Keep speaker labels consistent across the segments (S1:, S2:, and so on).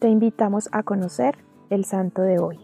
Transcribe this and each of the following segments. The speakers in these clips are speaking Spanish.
S1: te invitamos a conocer el santo de hoy.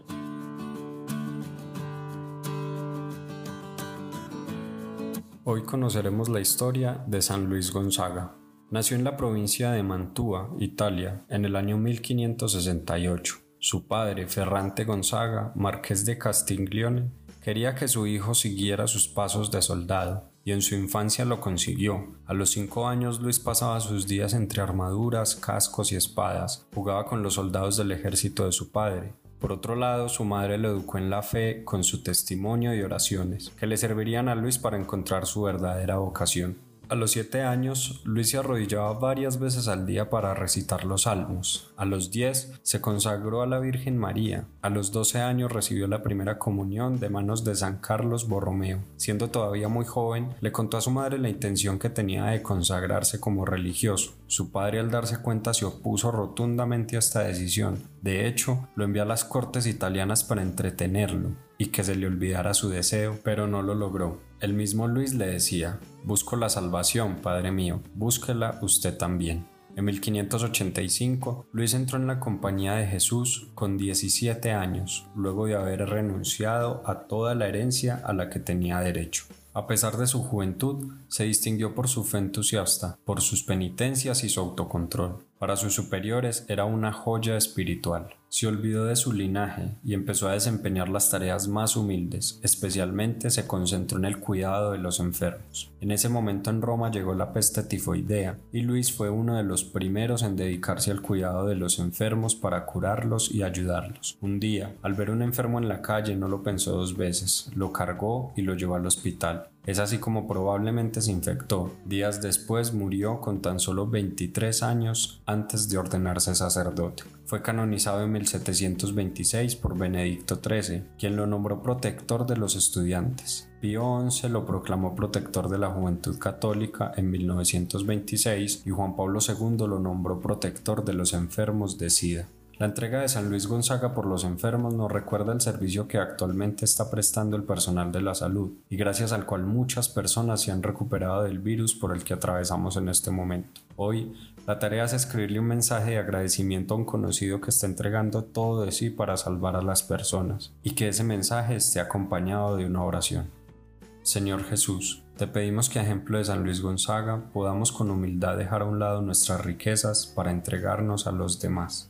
S2: Hoy conoceremos la historia de San Luis Gonzaga. Nació en la provincia de Mantua, Italia, en el año 1568. Su padre, Ferrante Gonzaga, marqués de Castiglione, quería que su hijo siguiera sus pasos de soldado, y en su infancia lo consiguió. A los cinco años Luis pasaba sus días entre armaduras, cascos y espadas, jugaba con los soldados del ejército de su padre, por otro lado, su madre lo educó en la fe con su testimonio y oraciones, que le servirían a Luis para encontrar su verdadera vocación. A los siete años, Luis se arrodillaba varias veces al día para recitar los salmos. A los diez, se consagró a la Virgen María. A los doce años recibió la primera comunión de manos de San Carlos Borromeo. Siendo todavía muy joven, le contó a su madre la intención que tenía de consagrarse como religioso. Su padre al darse cuenta se opuso rotundamente a esta decisión. De hecho, lo envió a las cortes italianas para entretenerlo y que se le olvidara su deseo, pero no lo logró. El mismo Luis le decía, Busco la salvación, Padre mío, búsquela usted también. En 1585, Luis entró en la compañía de Jesús con 17 años, luego de haber renunciado a toda la herencia a la que tenía derecho. A pesar de su juventud, se distinguió por su fe entusiasta, por sus penitencias y su autocontrol. Para sus superiores era una joya espiritual. Se olvidó de su linaje y empezó a desempeñar las tareas más humildes, especialmente se concentró en el cuidado de los enfermos. En ese momento en Roma llegó la peste tifoidea y Luis fue uno de los primeros en dedicarse al cuidado de los enfermos para curarlos y ayudarlos. Un día, al ver un enfermo en la calle, no lo pensó dos veces, lo cargó y lo llevó al hospital. Es así como probablemente se infectó. Días después murió con tan solo 23 años antes de ordenarse sacerdote. Fue canonizado en 1726 por Benedicto XIII, quien lo nombró protector de los estudiantes. Pío XI lo proclamó protector de la juventud católica en 1926 y Juan Pablo II lo nombró protector de los enfermos de SIDA. La entrega de San Luis Gonzaga por los enfermos nos recuerda el servicio que actualmente está prestando el personal de la salud y gracias al cual muchas personas se han recuperado del virus por el que atravesamos en este momento. Hoy, la tarea es escribirle un mensaje de agradecimiento a un conocido que está entregando todo de sí para salvar a las personas y que ese mensaje esté acompañado de una oración. Señor Jesús, te pedimos que a ejemplo de San Luis Gonzaga podamos con humildad dejar a un lado nuestras riquezas para entregarnos a los demás.